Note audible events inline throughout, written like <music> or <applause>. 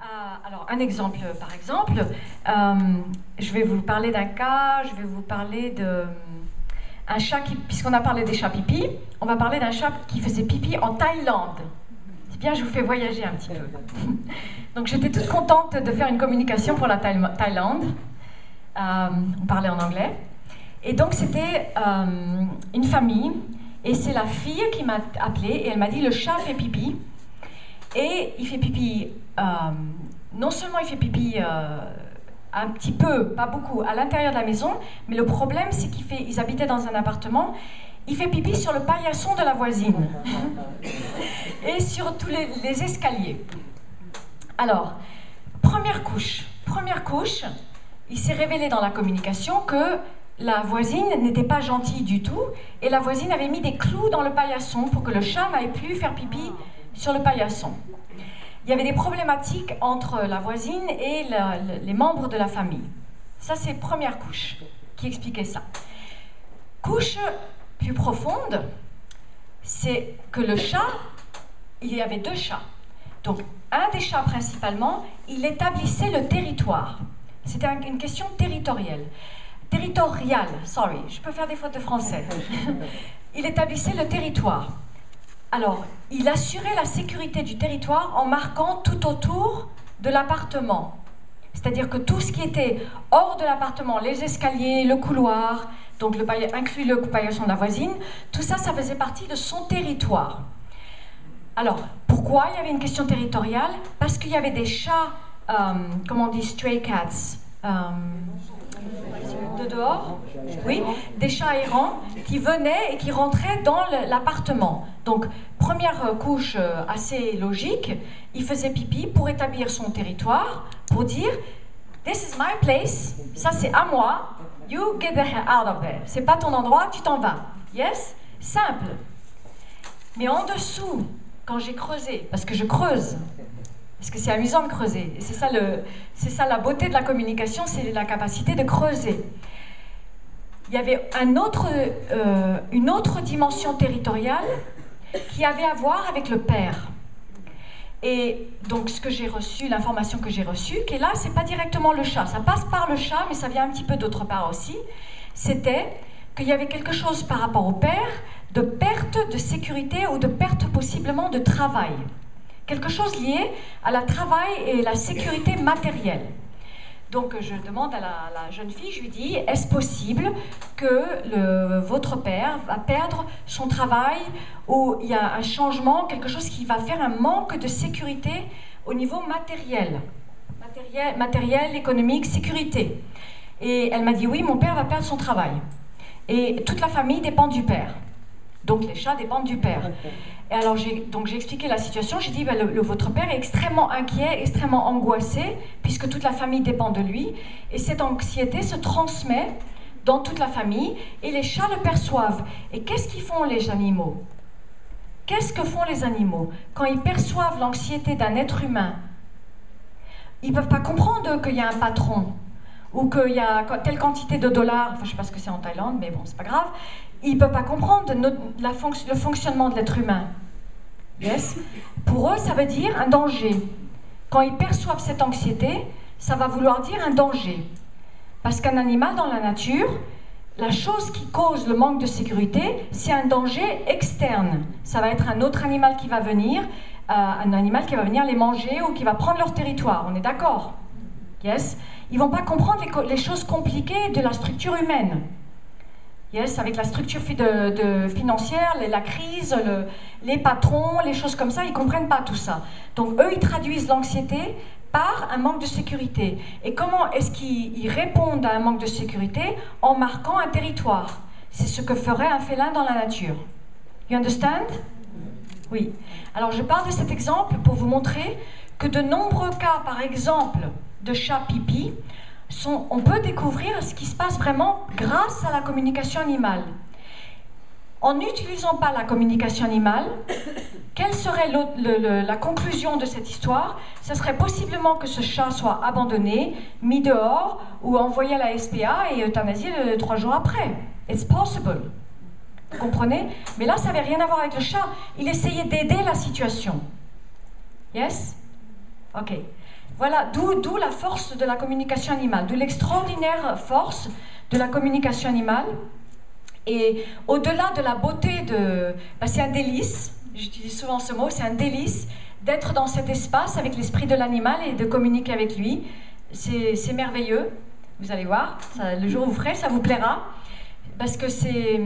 Euh, alors, un exemple, par exemple, euh, je vais vous parler d'un cas, je vais vous parler de un chat qui, puisqu'on a parlé des chats pipi, on va parler d'un chat qui faisait pipi en Thaïlande. C'est bien, je vous fais voyager un petit peu. <laughs> Donc j'étais toute contente de faire une communication pour la Thaïlande. Euh, on parlait en anglais. Et donc c'était euh, une famille, et c'est la fille qui m'a appelée, et elle m'a dit, le chat fait pipi. Et il fait pipi, euh, non seulement il fait pipi un petit peu, pas beaucoup, à l'intérieur de la maison, mais le problème, c'est qu'ils habitaient dans un appartement, il fait pipi sur le paillasson de la voisine <laughs> et sur tous les, les escaliers. Alors, première couche, première couche, il s'est révélé dans la communication que la voisine n'était pas gentille du tout et la voisine avait mis des clous dans le paillasson pour que le chat n'aille plus faire pipi sur le paillasson il y avait des problématiques entre la voisine et les membres de la famille. Ça, c'est première couche qui expliquait ça. Couche plus profonde, c'est que le chat, il y avait deux chats. Donc, un des chats principalement, il établissait le territoire. C'était une question territoriale. Territoriale, sorry, je peux faire des fautes de français. <laughs> il établissait le territoire. Alors, il assurait la sécurité du territoire en marquant tout autour de l'appartement. C'est-à-dire que tout ce qui était hors de l'appartement, les escaliers, le couloir, donc le inclus le paillasson de la voisine, tout ça, ça faisait partie de son territoire. Alors, pourquoi il y avait une question territoriale? Parce qu'il y avait des chats, euh, comment on dit, stray cats, euh, de dehors, oui, des chats errants qui venaient et qui rentraient dans l'appartement. Donc, première couche euh, assez logique, il faisait pipi pour établir son territoire, pour dire This is my place, ça c'est à moi, you get the hell out of there. C'est pas ton endroit, tu t'en vas. Yes? Simple. Mais en dessous, quand j'ai creusé, parce que je creuse, parce que c'est amusant de creuser. Et c'est ça, c'est ça la beauté de la communication, c'est la capacité de creuser. Il y avait euh, une autre dimension territoriale qui avait à voir avec le père. Et donc ce que j'ai reçu, l'information que j'ai reçue, qui est là, c'est pas directement le chat. Ça passe par le chat, mais ça vient un petit peu d'autre part aussi. C'était qu'il y avait quelque chose par rapport au père de perte de sécurité ou de perte possiblement de travail quelque chose lié à la travail et la sécurité matérielle. Donc je demande à la, jeune fille, je lui dis, est-ce possible que votre père va perdre son travail ou il y a un changement, quelque chose qui va faire un manque de sécurité au niveau Matériel, matériel économique, sécurité. Et elle m'a dit, oui, mon père va perdre son travail. Et toute la famille dépend du père. Donc les chats dépendent du père. Et alors j'ai donc j'ai expliqué la situation. J'ai dit le, votre père est extrêmement inquiet, extrêmement angoissé puisque toute la famille dépend de lui et cette anxiété se transmet dans toute la famille et les chats le perçoivent. Et qu'est-ce qu'ils font les animaux? Qu'est-ce que font les animaux? Quand ils perçoivent l'anxiété d'un être humain Ils peuvent pas comprendre qu'il y a un patron ou qu'il y a telle quantité de dollars, enfin je sais pas ce que c'est en Thaïlande, mais bon, c'est pas grave, ils ne peuvent pas comprendre le fonctionnement de l'être humain. Yes? Pour eux, ça veut dire un danger. Quand ils perçoivent cette anxiété, ça va vouloir dire un danger. Parce qu'un animal dans la nature, la chose qui cause le manque de sécurité, c'est un danger externe. Ça va être un autre animal qui va venir, euh, un animal qui va venir les manger ou qui va prendre leur territoire. On est d'accord? Yes? Ils vont pas comprendre les choses compliquées de la structure humaine. Yes, avec la structure financière, la crise, les patrons, les choses comme ça, ils ne comprennent pas tout ça. Donc eux, ils traduisent l'anxiété par un manque de sécurité. Et comment est-ce qu'ils répondent à un manque de sécurité En marquant un territoire? C'est ce que ferait un félin dans la nature. You understand? Oui. Alors je parle de cet exemple pour vous montrer que de nombreux cas, par exemple, de chat pipi, on peut découvrir ce qui se passe vraiment grâce à la communication animale. En n'utilisant pas la communication animale, quelle serait la conclusion de cette histoire? Ce serait possiblement que ce chat soit abandonné, mis dehors ou envoyé à la SPA et euthanasié trois jours après. It's possible. Vous comprenez? Mais là, ça n'avait rien à voir avec le chat. Il essayait d'aider la situation. Yes? Ok. Voilà, d'où la force de la communication animale, d'où l'extraordinaire force de la communication animale. Et au-delà de la beauté de... Ben, c'est un délice, j'utilise souvent ce mot, c'est un délice d'être dans cet espace avec l'esprit de l'animal et de communiquer avec lui. C'est merveilleux, vous allez voir, le jour où vous ferez, ça vous plaira, parce que c'est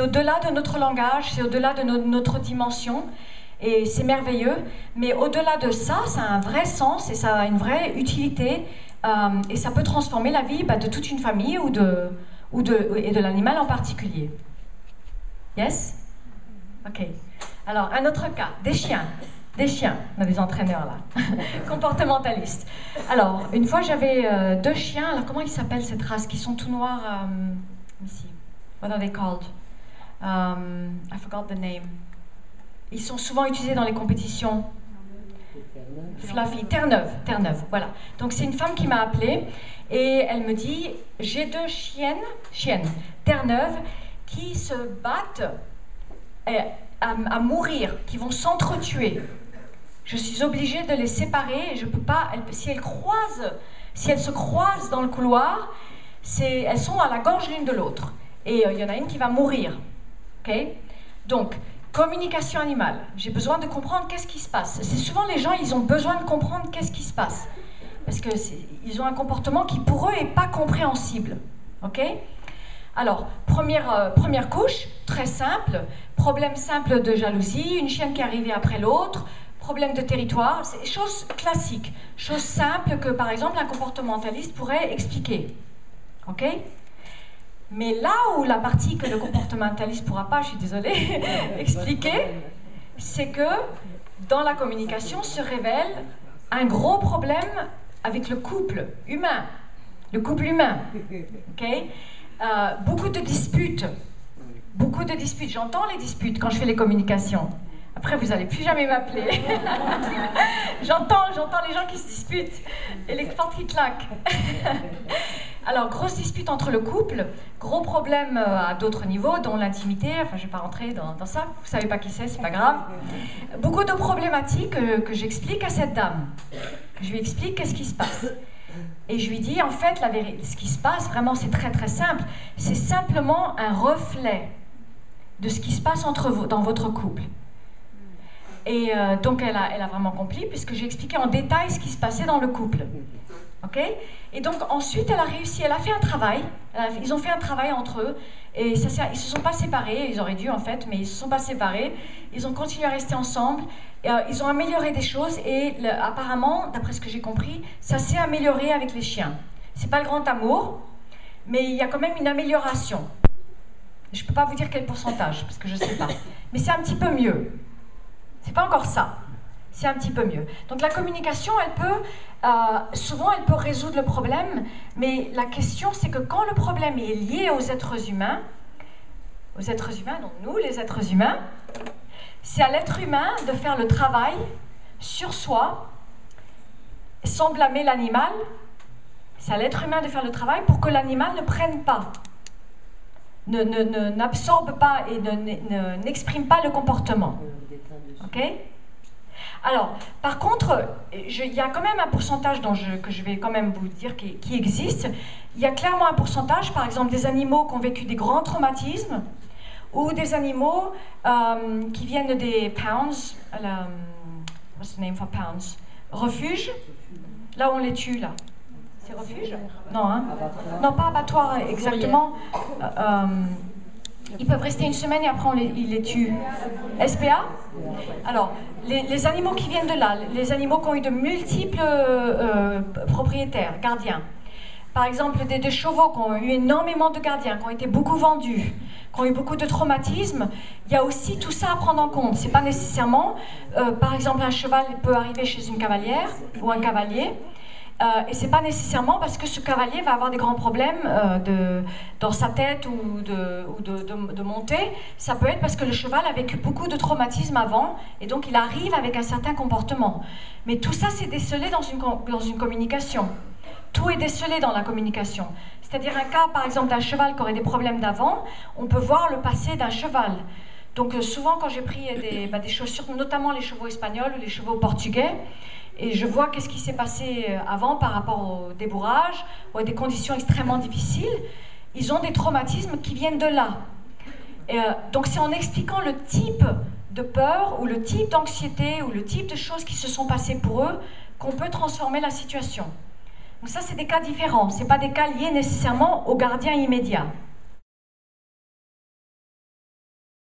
au-delà de notre langage, c'est au-delà de notre dimension, et c'est merveilleux. Mais au-delà de ça, ça a un vrai sens et ça a une vraie utilité, euh, et ça peut transformer la vie bah, de toute une famille ou de, ou de, et de l'animal en particulier. Yes? Ok. Alors, un autre cas, des chiens. Des chiens, on a des entraîneurs là, <laughs> comportementalistes. Alors, une fois j'avais euh, deux chiens, alors comment ils s'appellent cette race Qui sont tout noirs, euh, ici? What are they called? Um, I forgot the name. Ils sont souvent utilisés dans les compétitions. Fluffy, Terre-Neuve, Terre-Neuve, voilà. Donc c'est une femme qui m'a appelée et elle me dit j'ai deux chiennes, chiennes, Terre-Neuve, qui se battent à, mourir, qui vont s'entretuer. Je suis obligée de les séparer je peux pas. si elles croisent, si elles se croisent dans le couloir, elles sont à la gorge l'une de l'autre. Et euh, il y en a une qui va mourir. Ok? Donc, communication animale. J'ai besoin de comprendre qu'est-ce qui se passe. C'est souvent les gens, ils ont besoin de comprendre qu'est-ce qui se passe. Parce qu'ils ont un comportement qui pour eux n'est pas compréhensible. Ok? Alors, première, euh, première couche, très simple, problème simple de jalousie, une chienne qui est arrivée après l'autre, problème de territoire, c'est choses classiques, choses simples que par exemple un comportementaliste pourrait expliquer. Ok? Mais là où la partie que le comportementaliste ne pourra pas, je suis désolée, <laughs> expliquer, c'est que dans la communication se révèle un gros problème avec le couple humain, le couple humain. euh, beaucoup de disputes. Beaucoup de disputes. J'entends les disputes quand je fais les communications. Après, vous n'allez plus jamais m'appeler. <laughs> j'entends, j'entends les gens qui se disputent et les portes qui claquent. <laughs> Alors, grosse dispute entre le couple, gros problème euh, à d'autres niveaux, dont l'intimité. Enfin, je ne vais pas rentrer dans, ça. Vous ne savez pas qui c'est, c'est pas grave. Beaucoup de problématiques euh, que j'explique à cette dame. Je lui explique qu'est-ce qui se passe. Et je lui dis, en fait, la vérité, ce qui se passe, vraiment, c'est très très simple. C'est simplement un reflet de ce qui se passe entre vous, dans votre couple. Et euh, donc, elle a, elle a vraiment compris, puisque j'ai expliqué en détail ce qui se passait dans le couple. Ok? Et donc, ensuite, elle a réussi, elle a fait un travail. ils ont fait un travail entre eux. Et ça, ils se sont pas séparés, ils auraient dû en fait, mais ils se sont pas séparés. Ils ont continué à rester ensemble. Euh, ils ont amélioré des choses et apparemment, d'après ce que j'ai compris, ça s'est amélioré avec les chiens. C'est pas le grand amour, mais il y a quand même une amélioration. Je peux pas vous dire quel pourcentage parce que je sais pas, mais c'est un petit peu mieux. C'est pas encore ça. C'est un petit peu mieux. Donc la communication, elle peut, euh, souvent, elle peut résoudre le problème, mais la question, c'est que quand le problème est lié aux êtres humains, aux êtres humains, donc nous, les êtres humains, c'est à l'être humain de faire le travail sur soi, sans blâmer l'animal. C'est à l'être humain de faire le travail pour que l'animal ne prenne pas, n'absorbe pas et n'exprime pas le comportement. Ok? Alors, par contre, il y a quand même un pourcentage que je vais quand même vous dire qui, existe. Il y a clairement un pourcentage, par exemple, des animaux qui ont vécu des grands traumatismes, ou des animaux euh, qui viennent des pounds, la, what's the name for pounds? Refuge, là où on les tue, là. C'est refuge? Non, hein? Non, pas abattoir exactement. Euh, euh, ils peuvent rester une semaine et après on les, ils les tue. SPA Alors, les, animaux qui viennent de là, les animaux qui ont eu de multiples propriétaires, gardiens, par exemple des, chevaux qui ont eu énormément de gardiens, qui ont été beaucoup vendus, qui ont eu beaucoup de traumatismes, il y a aussi tout ça à prendre en compte. C'est pas nécessairement, euh, par exemple, un cheval peut arriver chez une cavalière ou un cavalier. Euh, et c'est pas nécessairement parce que ce cavalier va avoir des grands problèmes euh, dans sa tête ou, de, ou montée. Ça peut être parce que le cheval a vécu beaucoup de traumatismes avant et donc il arrive avec un certain comportement. Mais tout ça, c'est décelé dans une, communication. Tout est décelé dans la communication. C'est-à-dire un cas, par exemple, d'un cheval qui aurait des problèmes d'avant, on peut voir le passé d'un cheval. Donc euh, souvent, quand j'ai pris bah, des, chaussures, notamment les chevaux espagnols ou les chevaux portugais, et je vois qu'est-ce qui s'est passé euh, avant par rapport au débourrage ou à des conditions extrêmement difficiles, ils ont des traumatismes qui viennent de là. Et, euh, donc c'est en expliquant le type de peur ou le type d'anxiété ou le type de choses qui se sont passées pour eux qu'on peut transformer la situation. Donc ça, c'est des cas différents. Ce pas des cas liés nécessairement au gardien immédiat.